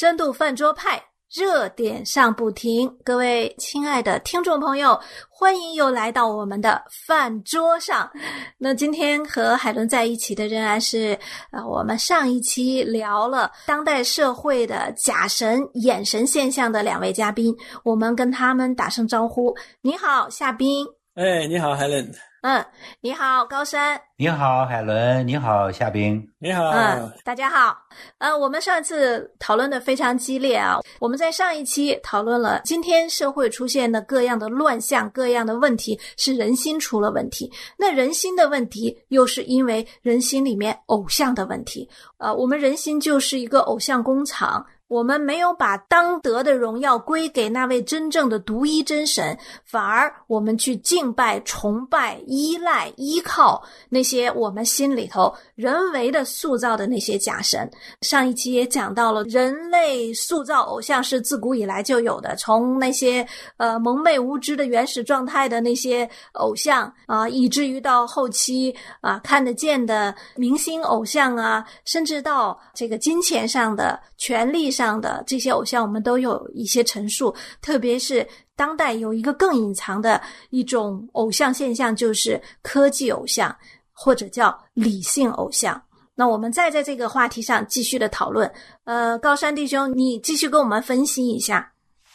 深度饭桌派，热点上不停。各位亲爱的听众朋友，欢迎又来到我们的饭桌上。那今天和海伦在一起的仍然是呃，我们上一期聊了当代社会的假神眼神现象的两位嘉宾，我们跟他们打声招呼。你好，夏冰。哎，你好，海伦。嗯，你好，高山。你好，海伦。你好，夏冰。你好。嗯，大家好。呃，我们上一次讨论的非常激烈啊。我们在上一期讨论了今天社会出现的各样的乱象、各样的问题，是人心出了问题。那人心的问题，又是因为人心里面偶像的问题。呃，我们人心就是一个偶像工厂。我们没有把当得的荣耀归给那位真正的独一真神，反而我们去敬拜、崇拜、依赖、依靠那些我们心里头人为的塑造的那些假神。上一期也讲到了，人类塑造偶像是自古以来就有的，从那些呃蒙昧无知的原始状态的那些偶像啊，以至于到后期啊看得见的明星偶像啊，甚至到这个金钱上的权力。上的这些偶像，我们都有一些陈述，特别是当代有一个更隐藏的一种偶像现象，就是科技偶像或者叫理性偶像。那我们再在这个话题上继续的讨论。呃，高山弟兄，你继续跟我们分析一下。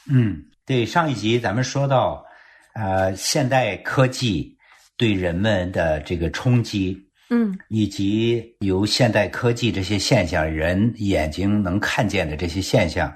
嗯，对，上一集咱们说到，呃，现代科技对人们的这个冲击。嗯，以及由现代科技这些现象，人眼睛能看见的这些现象，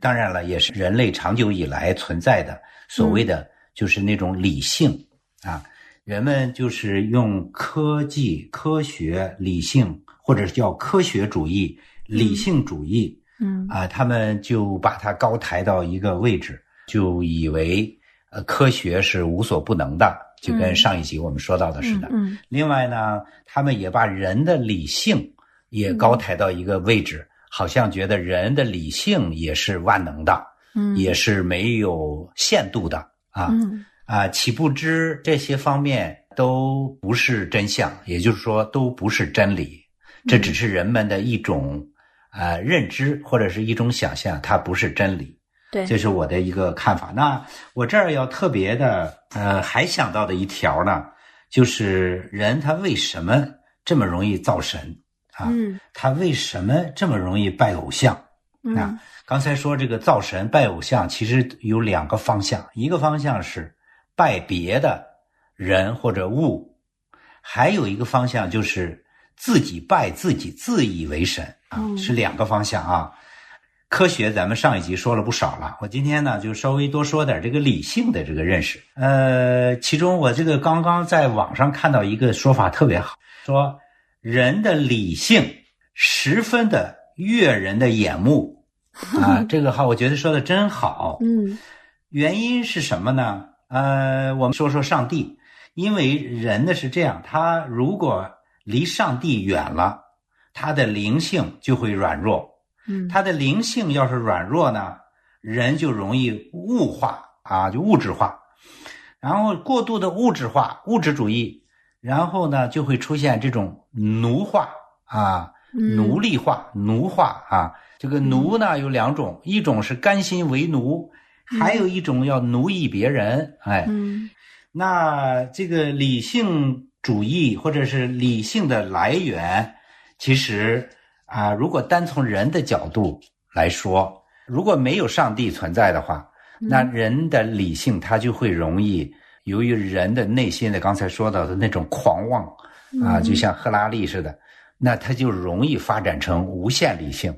当然了，也是人类长久以来存在的所谓的就是那种理性啊，人们就是用科技、科学、理性，或者是叫科学主义、理性主义，嗯。啊，他们就把它高抬到一个位置，就以为呃科学是无所不能的。就跟上一集我们说到的似的。嗯，另外呢，他们也把人的理性也高抬到一个位置，好像觉得人的理性也是万能的，嗯，也是没有限度的啊。嗯啊，岂不知这些方面都不是真相，也就是说都不是真理，这只是人们的一种啊认知或者是一种想象，它不是真理。对，这是我的一个看法。那我这儿要特别的，呃，还想到的一条呢，就是人他为什么这么容易造神啊？嗯，他为什么这么容易拜偶像？啊，刚才说这个造神拜偶像，其实有两个方向，一个方向是拜别的人或者物，还有一个方向就是自己拜自己，自以为神啊，是两个方向啊。科学，咱们上一集说了不少了。我今天呢，就稍微多说点这个理性的这个认识。呃，其中我这个刚刚在网上看到一个说法特别好，说人的理性十分的悦人的眼目啊，这个话我觉得说的真好。嗯，原因是什么呢？呃，我们说说上帝，因为人呢是这样，他如果离上帝远了，他的灵性就会软弱。嗯，他的灵性要是软弱呢，人就容易物化啊，就物质化，然后过度的物质化、物质主义，然后呢就会出现这种奴化啊、奴隶化、奴化啊。这个奴呢有两种，一种是甘心为奴，还有一种要奴役别人。哎，那这个理性主义或者是理性的来源，其实。啊，如果单从人的角度来说，如果没有上帝存在的话，那人的理性它就会容易由于人的内心的刚才说到的那种狂妄啊，就像赫拉利似的，那他就容易发展成无限理性。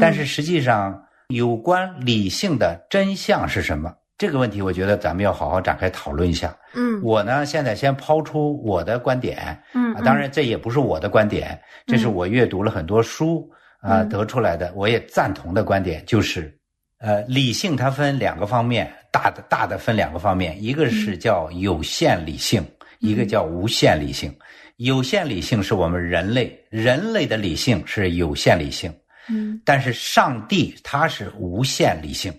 但是实际上，有关理性的真相是什么？这个问题，我觉得咱们要好好展开讨论一下。嗯，我呢，现在先抛出我的观点。嗯，当然这也不是我的观点，这是我阅读了很多书啊得出来的，我也赞同的观点，就是，呃，理性它分两个方面，大的大的分两个方面，一个是叫有限理性，一个叫无限理性。有限理性是我们人类，人类的理性是有限理性。嗯，但是上帝他是无限理性。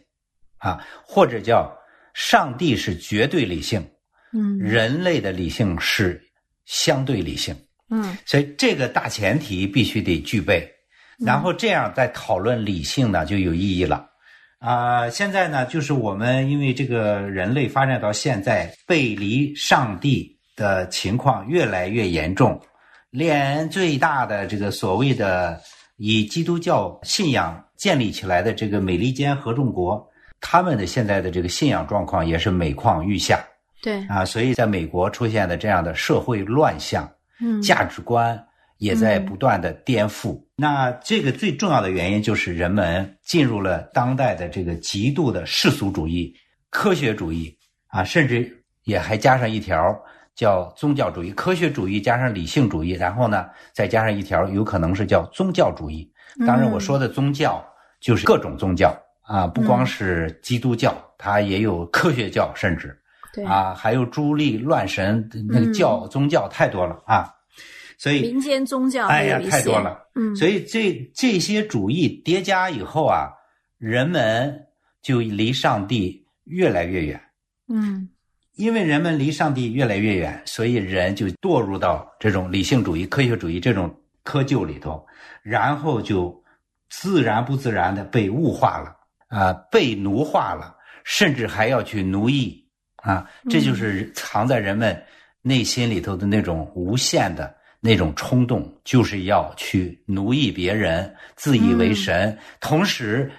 啊，或者叫上帝是绝对理性，嗯，人类的理性是相对理性，嗯，所以这个大前提必须得具备。然后这样再讨论理性呢就有意义了。啊，现在呢，就是我们因为这个人类发展到现在，背离上帝的情况越来越严重，连最大的这个所谓的以基督教信仰建立起来的这个美利坚合众国，他们的现在的这个信仰状况也是每况愈下。对啊，所以在美国出现的这样的社会乱象，嗯，价值观也在不断的颠覆。那这个最重要的原因就是人们进入了当代的这个极度的世俗主义、科学主义啊，甚至也还加上一条叫宗教主义。科学主义加上理性主义，然后呢再加上一条有可能是叫宗教主义。当然，我说的宗教就是各种宗教啊，不光是基督教，它也有科学教，甚至。对啊，还有朱立乱神那个教、宗教太多了啊，所以民间宗教哎呀太多了，嗯，所以这这些主义叠加以后啊，人们就离上帝越来越远。嗯因为人们离上帝越来越远，所以人就堕入到这种理性主义、科学主义这种窠臼里头，然后就自然不自然的被物化了啊、被奴化了，甚至还要去奴役啊，这就是藏在人们内心里头的那种无限的那种冲动，就是要去奴役别人，自以为神。同时，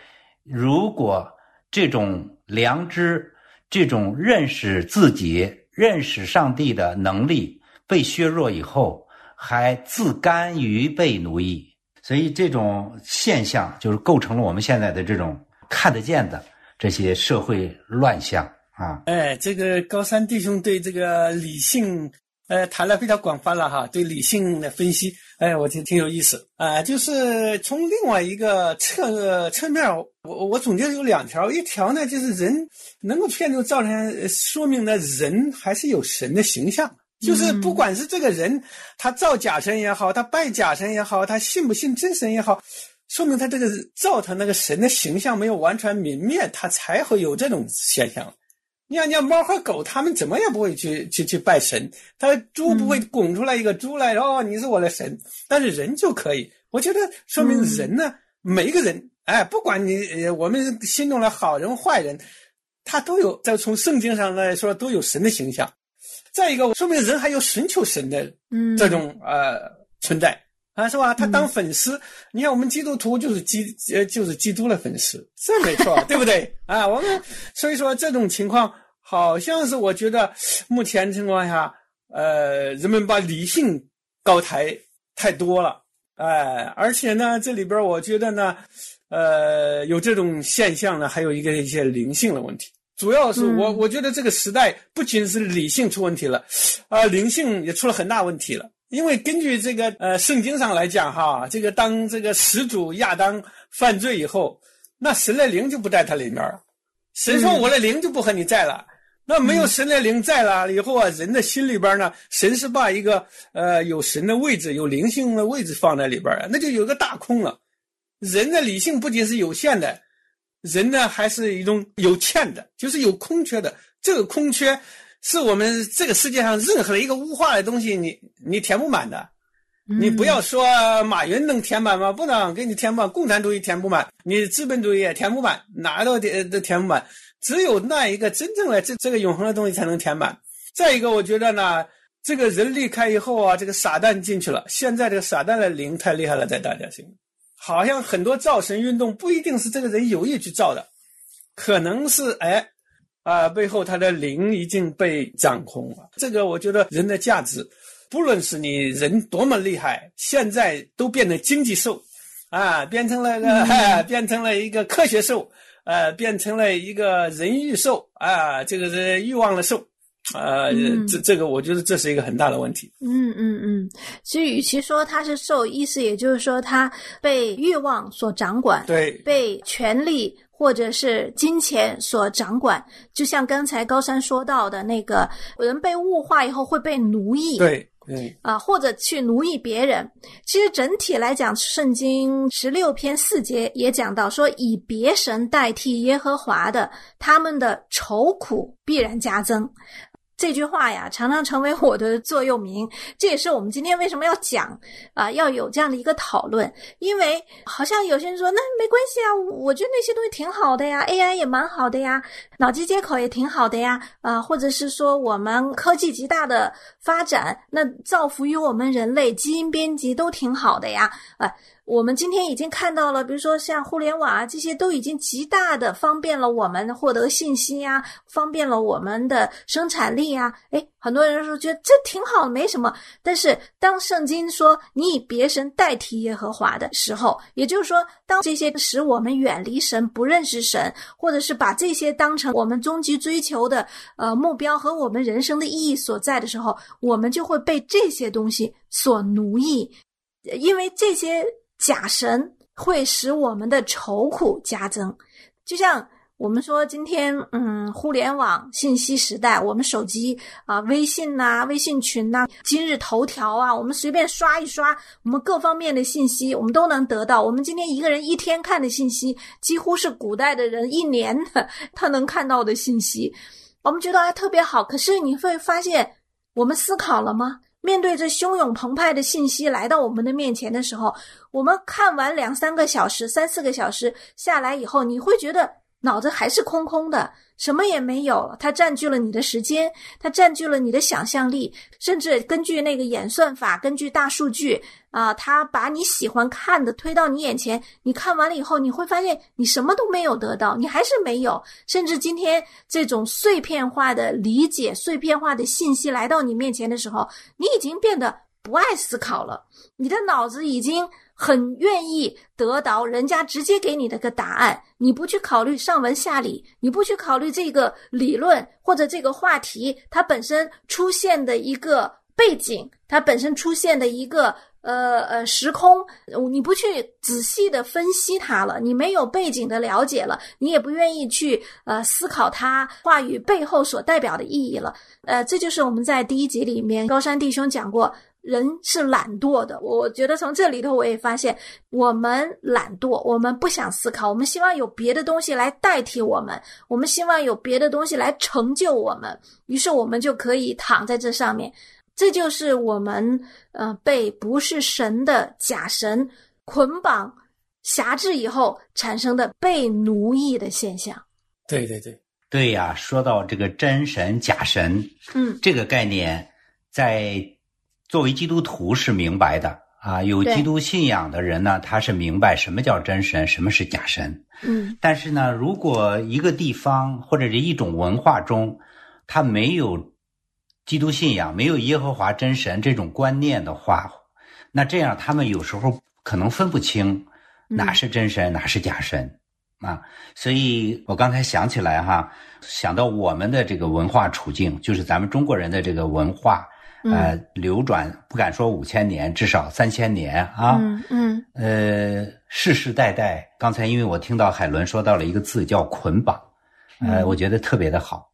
如果这种良知、这种认识自己、认识上帝的能力被削弱以后，还自甘于被奴役，所以这种现象就是构成了我们现在的这种看得见的这些社会乱象啊。哎，这个高山弟兄对这个理性，呃，谈了非常广泛了哈，对理性的分析，哎，我觉得挺有意思啊、就是从另外一个侧侧面，我我总结有两条，一条呢就是人能够出现这种造成，说明呢人还是有神的形象。就是不管是这个人，他造假神也好，他拜假神也好，他信不信真神也好，说明他这个造他那个神的形象没有完全泯灭，他才会有这种现象。你看，你看猫和狗，它们怎么也不会去去去拜神，它猪不会拱出来一个猪来，哦，你是我的神，但是人就可以。我觉得说明人呢，每一个人，哎，不管你呃我们心中的好人坏人，他都有在从圣经上来说都有神的形象。再一个，说明人还有寻求神的嗯这种呃存在啊，是吧？他当粉丝，你看我们基督徒就是基呃就是基督的粉丝，这没错，对不对？啊，我们所以说这种情况好像是我觉得目前情况下，呃，人们把理性高抬太多了，哎、而且呢，这里边我觉得呢，呃，有这种现象呢，还有一个一些灵性的问题。主要是我，我觉得这个时代不仅是理性出问题了，啊、灵性也出了很大问题了。因为根据这个呃圣经上来讲哈，这个当这个始祖亚当犯罪以后，那神的灵就不在他里面了。神说我的灵就不和你在了。那没有神的灵在了以后啊，人的心里边呢，神是把一个呃有神的位置、有灵性的位置放在里边啊，那就有个大空了。人的理性不仅是有限的，人呢还是一种有欠的，就是有空缺的。这个空缺是我们这个世界上任何一个物化的东西你，你填不满的。你不要说马云能填满吗？不能给你填满，共产主义填不满，你资本主义也填不满，哪都填都填不满。只有那一个真正的这这个永恒的东西才能填满。再一个，我觉得呢，这个人离开以后啊，这个傻蛋进去了。现在这个傻蛋的灵太厉害了，在大家心里，好像很多造神运动不一定是这个人有意去造的，可能是哎啊、背后他的灵已经被掌控了。这个我觉得人的价值。不论是你人多么厉害，现在都变成经济兽，啊，变成了个、啊 变成了一个科学兽，呃，变成了一个人欲兽啊，这个是欲望的兽，呃，嗯这这个我觉得这是一个很大的问题。嗯嗯嗯，其实与其说他是受，意思也就是说他被欲望所掌管，对，被权力或者是金钱所掌管。就像刚才高山说到的那个，人被物化以后会被奴役，对，对，啊，或者去奴役别人。其实整体来讲，圣经十六篇四节也讲到说，以别神代替耶和华的，他们的愁苦必然加增。这句话呀，常常成为我的座右铭。这也是我们今天为什么要讲啊，要有这样的一个讨论。因为好像有些人说，那没关系啊，我觉得那些东西挺好的呀，AI 也蛮好的呀，脑机接口也挺好的呀，啊，或者是说我们科技极大的发展，那造福于我们人类，基因编辑都挺好的呀，啊。我们今天已经看到了，比如说像互联网啊，这些都已经极大的方便了我们获得信息呀，方便了我们的生产力呀。哎，很多人说觉得这挺好，没什么。但是当圣经说你以别神代替耶和华的时候，也就是说，当这些使我们远离神、不认识神，或者是把这些当成我们终极追求的呃目标和我们人生的意义所在的时候，我们就会被这些东西所奴役，因为这些。假神会使我们的愁苦加增，就像我们说今天，嗯，互联网信息时代，我们手机啊，微信呐，微信群呐，今日头条啊，我们随便刷一刷，我们各方面的信息，我们都能得到。我们今天一个人一天看的信息，几乎是古代的人一年的他能看到的信息。我们觉得还特别好，可是你会发现，我们思考了吗？面对着汹涌澎湃的信息来到我们的面前的时候，我们看完两三个小时、三四个小时下来以后，你会觉得脑子还是空空的，什么也没有。它占据了你的时间，它占据了你的想象力，甚至根据那个演算法，根据大数据。啊，它把你喜欢看的推到你眼前，你看完了以后，你会发现你什么都没有得到，你还是没有。甚至今天这种碎片化的理解、碎片化的信息来到你面前的时候，你已经变得不爱思考了。你的脑子已经很愿意得到人家直接给你的个答案，你不去考虑上文下理，你不去考虑这个理论或者这个话题它本身出现的一个背景，它本身出现的一个。呃呃，时空，你不去仔细的分析它了，你没有背景的了解了，你也不愿意去呃思考它话语背后所代表的意义了。呃，这就是我们在第一集里面高山弟兄讲过，人是懒惰的。我觉得从这里头我也发现，我们懒惰，我们不想思考，我们希望有别的东西来代替我们，我们希望有别的东西来成就我们，于是我们就可以躺在这上面。这就是我们呃被不是神的假神捆绑、辖制以后产生的被奴役的现象。对对对对呀！说到这个真神假神，嗯，这个概念在作为基督徒是明白的啊。有基督信仰的人呢，他是明白什么叫真神，什么是假神。嗯，但是呢，如果一个地方或者是一种文化中，他没有。基督信仰没有耶和华真神这种观念的话，那这样他们有时候可能分不清哪是真神，哪是假神啊。所以我刚才想起来哈，想到我们的这个文化处境，就是咱们中国人的这个文化，呃，流转不敢说五千年，至少三千年啊。嗯嗯。呃，世世代代，刚才因为我听到海伦说到了一个字叫捆绑，呃，我觉得特别的好。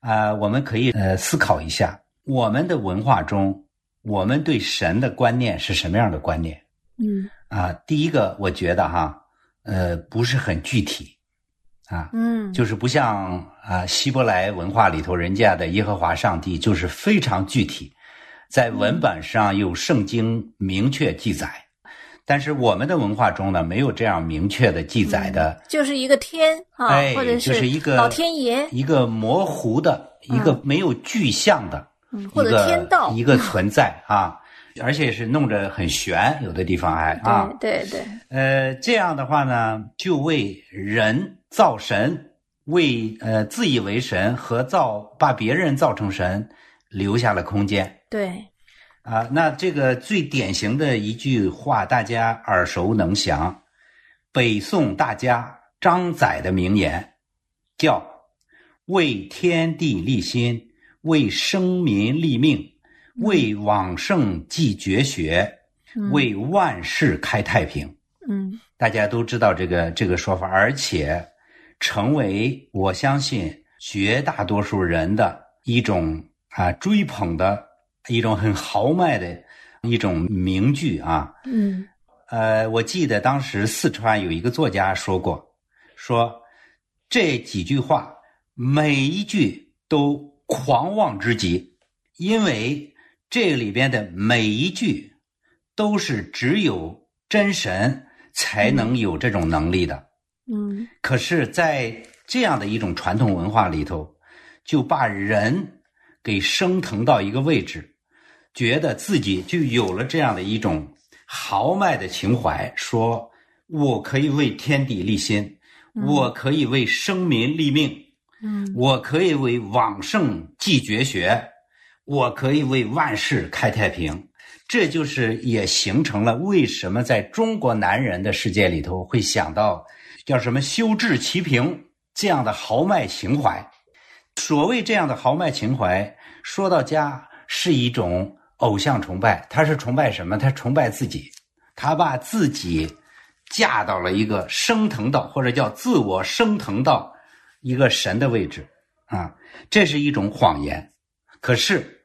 啊，我们可以呃思考一下，我们的文化中，我们对神的观念是什么样的观念？嗯，啊，第一个，我觉得哈，呃，不是很具体，啊，嗯，就是不像啊希伯来文化里头人家的耶和华上帝就是非常具体，在文本上有圣经明确记载。但是我们的文化中呢，没有这样明确的记载的，就是一个天啊，或者是一个老天爷，一个模糊的，一个没有具象的，或者天道一个存在啊，而且是弄着很玄，有的地方还啊，对对，呃，这样的话呢，就为人造神，为呃自以为神和造把别人造成神留下了空间，对。啊，那这个最典型的一句话，大家耳熟能详，北宋大家张载的名言，叫“为天地立心，为生民立命，为往圣继绝学，为万世开太平。”嗯，大家都知道这个这个说法，而且成为我相信绝大多数人的一种啊追捧的。一种很豪迈的一种名句啊，嗯，呃，我记得当时四川有一个作家说过，说这几句话每一句都狂妄之极，因为这里边的每一句都是只有真神才能有这种能力的。嗯。可是，在这样的一种传统文化里头，就把人给升腾到一个位置，觉得自己就有了这样的一种豪迈的情怀，说我可以为天地立心，我可以为生民立命，嗯我可以为往圣继绝学，我可以为万世开太平。这就是也形成了为什么在中国男人的世界里头会想到叫什么修治齐平这样的豪迈情怀。所谓这样的豪迈情怀，说到家是一种偶像崇拜，他是崇拜什么？他崇拜自己，他把自己架到了一个升腾到或者叫自我升腾到一个神的位置啊，这是一种谎言。可是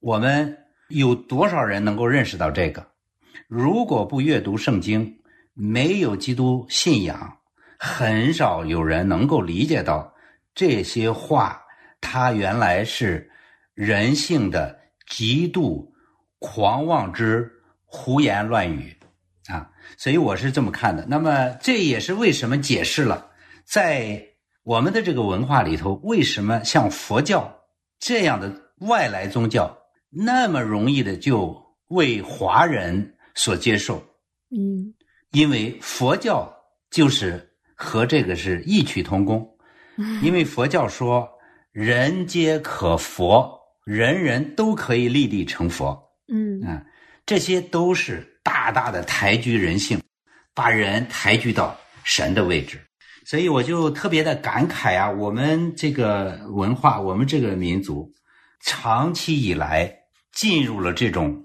我们有多少人能够认识到这个？如果不阅读圣经，没有基督信仰，很少有人能够理解到这些话，它原来是人性的极度狂妄之胡言乱语啊！所以我是这么看的。那么这也是为什么解释了在我们的这个文化里头，为什么像佛教这样的外来宗教那么容易的就为华人所接受？嗯因为佛教就是和这个是异曲同工，因为佛教说人皆可佛，人人都可以立地成佛，嗯啊，这些都是大大的抬举人性，把人抬举到神的位置。所以我就特别的感慨啊，我们这个文化，我们这个民族，长期以来进入了这种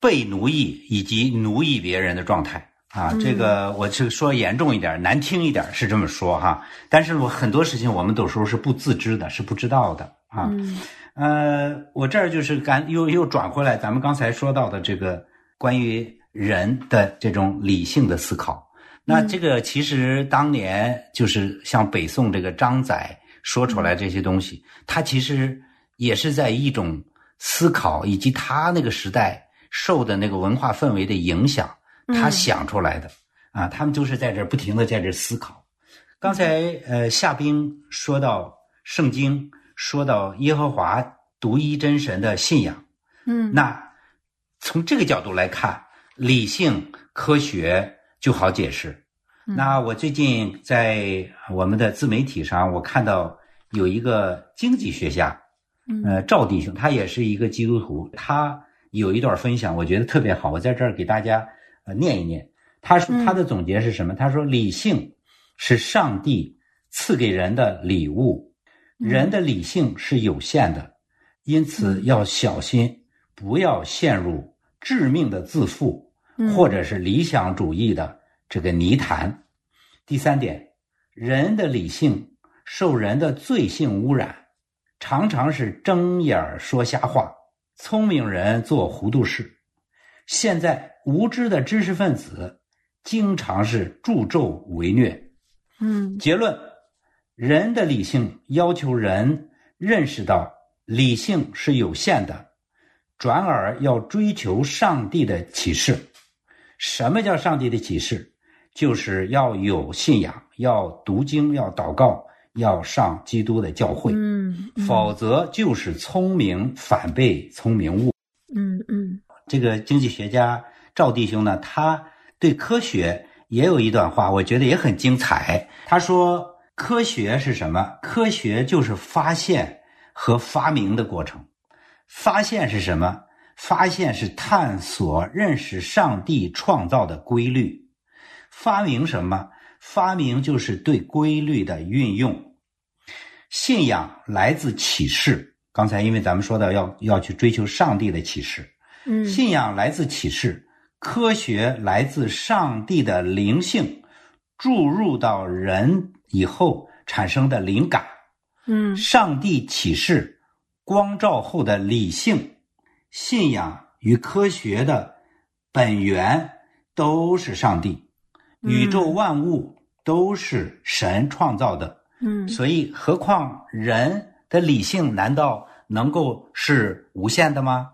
被奴役以及奴役别人的状态啊。这个我是说严重一点、难听一点是这么说哈，但是我很多事情我们有时候是不自知的，是不知道的啊。嗯呃，我这儿就是刚又又转回来，咱们刚才说到的这个关于人的这种理性的思考。那这个其实当年就是像北宋这个张载说出来这些东西，他其实也是在一种思考以及他那个时代受的那个文化氛围的影响，他想出来的啊，他们就是在这儿不停的在这儿思考。刚才呃夏冰说到圣经，说到耶和华独一真神的信仰，嗯那从这个角度来看，理性科学就好解释。那我最近在我们的自媒体上，我看到有一个经济学家，呃，赵弟兄，他也是一个基督徒，他有一段分享，我觉得特别好，我在这儿给大家呃念一念。他说他的总结是什么？他说理性是上帝赐给人的礼物，人的理性是有限的，因此要小心，不要陷入致命的自负或者是理想主义的这个泥潭。第三点，人的理性受人的罪性污染，常常是睁眼说瞎话，聪明人做糊涂事。现在无知的知识分子经常是助纣为虐。嗯结论：人的理性要求人认识到理性是有限的，转而要追求上帝的启示。什么叫上帝的启示？就是要有信仰，要读经，要祷告，要上基督的教会，嗯否则就是聪明反被聪明误。嗯嗯这个经济学家赵弟兄呢，他对科学也有一段话，我觉得也很精彩。他说：“科学是什么？科学就是发现和发明的过程。发现是什么？发现是探索、认识上帝创造的规律。发明什么？发明就是对规律的运用。信仰来自启示。刚才因为咱们说到要要去追求上帝的启示。”嗯信仰来自启示，科学来自上帝的灵性注入到人以后产生的灵感。嗯上帝启示光照后的理性，信仰与科学的本源都是上帝，宇宙万物都是神创造的。嗯所以，何况人的理性难道能够是无限的吗？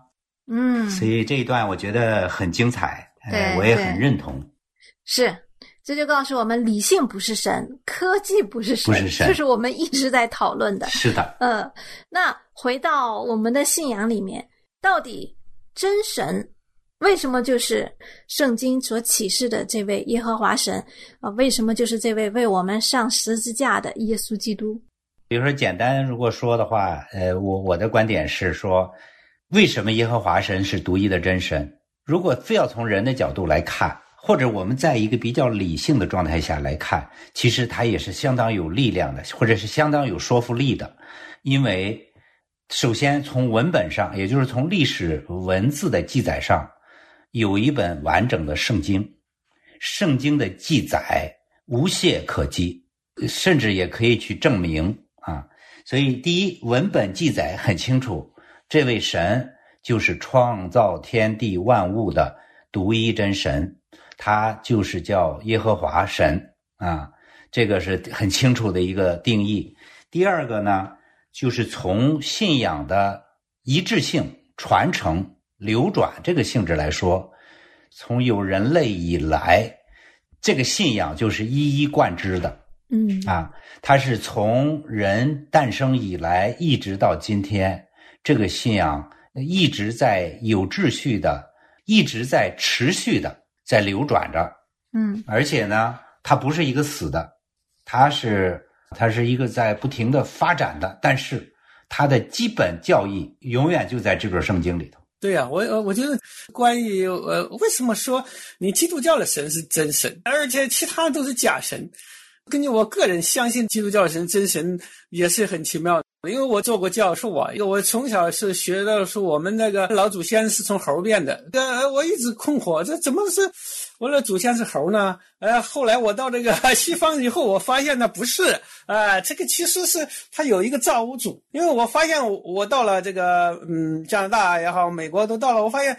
嗯，所以这一段我觉得很精彩，对呃，我也很认同。是，这就告诉我们，理性不是神，科技不是神，不是神这是我们一直在讨论的。是的，呃，那回到我们的信仰里面，到底真神为什么就是圣经所启示的这位耶和华神啊、为什么就是这位为我们上十字架的耶稣基督？比如说简单如果说的话，呃，我我的观点是说，为什么耶和华神是独一的真神？如果非要从人的角度来看，或者我们在一个比较理性的状态下来看，其实它也是相当有力量的，或者是相当有说服力的。因为首先从文本上，也就是从历史文字的记载上，有一本完整的圣经，圣经的记载无懈可击，甚至也可以去证明啊。所以，第一，文本记载很清楚，这位神就是创造天地万物的独一真神，他就是叫耶和华神啊，这个是很清楚的一个定义。第二个呢，就是从信仰的一致性、传承、流转这个性质来说，从有人类以来，这个信仰就是一一贯之的。嗯啊，它是从人诞生以来一直到今天，这个信仰一直在有秩序的，一直在持续的在流转着，嗯而且呢，它不是一个死的，它是它是一个在不停的发展的，但是它的基本教义永远就在这本圣经里头。对呀、我呃我觉得关于呃为什么说你基督教的神是真神，而且其他都是假神？根据我个人相信基督教神真神也是很奇妙的，因为我做过教授啊，因为我从小是学到说我们那个老祖先是从猴变的，呃，我一直困惑，这怎么是我的祖先是猴呢？呃，后来我到这个 西方以后，我发现呢不是，啊，这个其实是它有一个造物主，因为我发现我我到了这个嗯加拿大也好，美国都到了，我发现。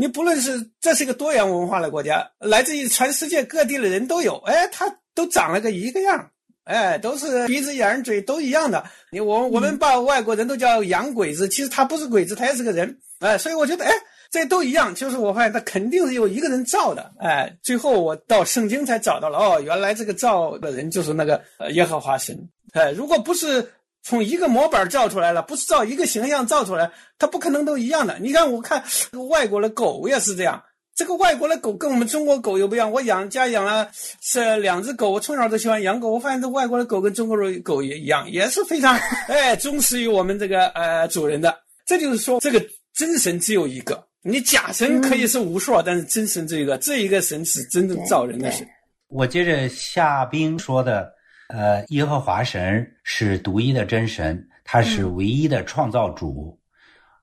你不论是这是一个多元文化的国家，来自于全世界各地的人都有，哎，他都长了个一个样，哎，都是鼻子眼嘴都一样的。你我我们把外国人都叫洋鬼子，其实他不是鬼子，他也是个人，哎，所以我觉得，哎，这都一样，就是我发现他肯定是有一个人造的，哎，最后我到圣经才找到了，哦，原来这个造的人就是那个呃耶和华神，哎，如果不是。从一个模板造出来了，不是造一个形象造出来，他不可能都一样的。你看，我看外国的狗也是这样。这个外国的狗跟我们中国狗又不一样。我养家养了是两只狗，我从小都喜欢养狗。我发现这外国的狗跟中国的狗也一样，也是非常 哎忠实于我们这个呃主人的。这就是说，这个真神只有一个，你假神可以是无数，但是真神只有一个，这一个神是真正造人的神。我接着夏冰说的，呃，耶和华神是独一的真神，他是唯一的创造主。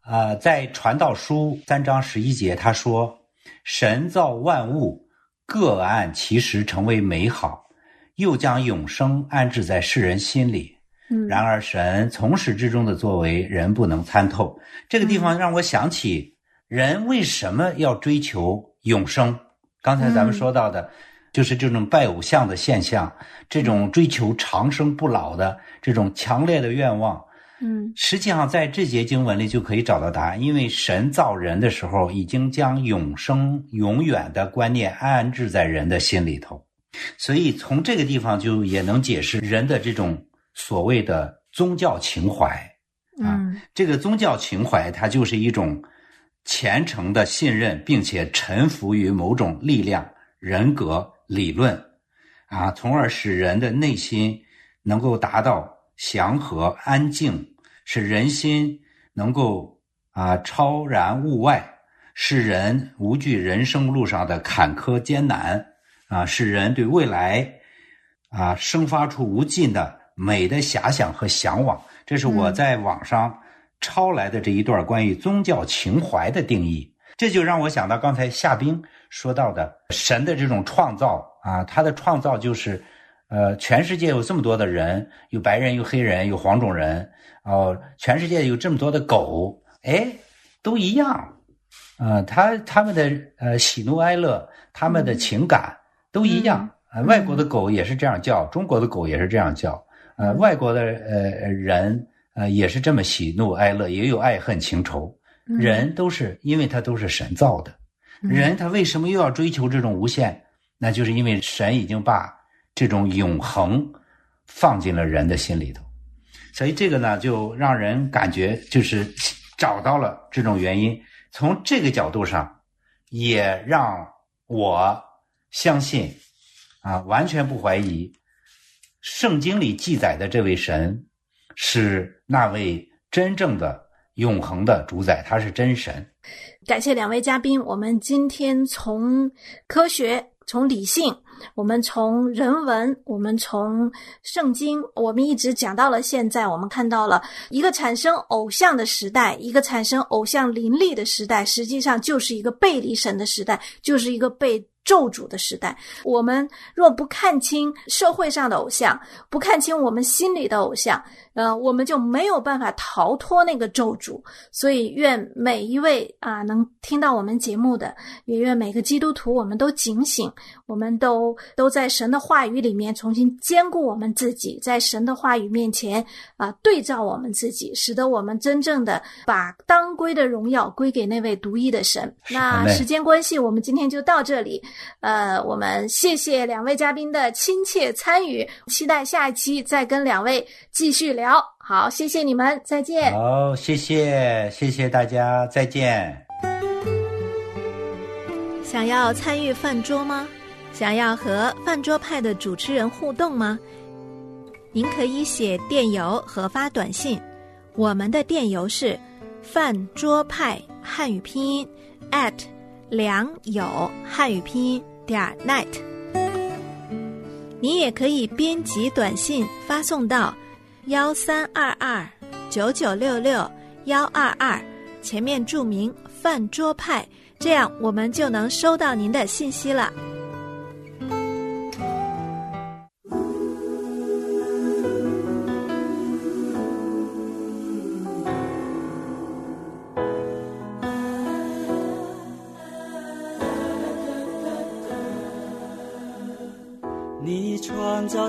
呃，在传道书三章十一节，他说：“神造万物，各按其时成为美好，又将永生安置在世人心里。嗯，然而，神从始至终的作为，人不能参透。”这个地方让我想起，人为什么要追求永生？刚才咱们说到的。就是这种拜偶像的现象，这种追求长生不老的这种强烈的愿望，嗯，实际上在这节经文里就可以找到答案。因为神造人的时候，已经将永生、永远的观念安置在人的心里头，所以从这个地方就也能解释人的这种所谓的宗教情怀啊。嗯这个宗教情怀，它就是一种虔诚的信任，并且臣服于某种力量、人格。理论，啊，从而使人的内心能够达到祥和安静，使人心能够啊超然物外，使人无惧人生路上的坎坷艰难，啊，使人对未来啊生发出无尽的美的遐想和向往。这是我在网上抄来的这一段关于宗教情怀的定义。这就让我想到刚才夏冰说到的神的这种创造啊，他的创造就是，呃，全世界有这么多的人，有白人，有黑人，有黄种人，哦，全世界有这么多的狗，哎，都一样，呃，他他们的呃喜怒哀乐，他们的情感都一样。呃，外国的狗也是这样叫，中国的狗也是这样叫，呃，外国的呃人呃，也是这么喜怒哀乐，也有爱恨情仇。人都是因为他都是神造的，人他为什么又要追求这种无限？那就是因为神已经把这种永恒放进了人的心里头，所以这个呢，就让人感觉就是找到了这种原因。从这个角度上，也让我相信啊，完全不怀疑圣经里记载的这位神是那位真正的。永恒的主宰，他是真神。感谢两位嘉宾，我们今天从科学、从理性，我们从人文，我们从圣经，我们一直讲到了现在。我们看到了一个产生偶像的时代，一个产生偶像林立的时代，实际上就是一个背离神的时代，就是一个被咒诅的时代。我们若不看清社会上的偶像，不看清我们心里的偶像。呃，我们就没有办法逃脱那个咒诅，所以愿每一位啊能听到我们节目的，也愿每个基督徒我们都警醒，我们都都在神的话语里面重新兼顾我们自己，在神的话语面前啊对照我们自己，使得我们真正的把当归的荣耀归给那位独一的神。那时间关系，我们今天就到这里。呃，我们谢谢两位嘉宾的亲切参与，期待下一期再跟两位继续聊。好，谢谢你们，再见。好，谢谢，谢谢大家，再见。想要参与饭桌吗？想要和饭桌派的主持人互动吗？您可以写电邮和发短信，我们的电邮是饭桌派汉语拼音 at 良友汉语拼音点 net。你也可以编辑短信发送到。幺三二二九九六六幺二二，前面注明“饭桌派”，这样我们就能收到您的信息了。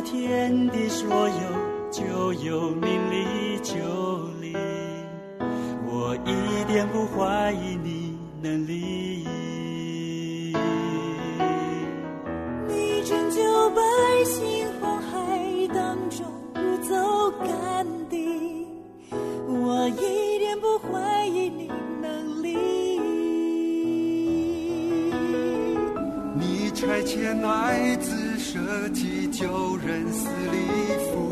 天地所有。就有命里就灵，我一点不怀疑你能力。你拯救百姓红海当中不走干地，我一点不怀疑你能力。你差遣爱子舍己旧人思离复。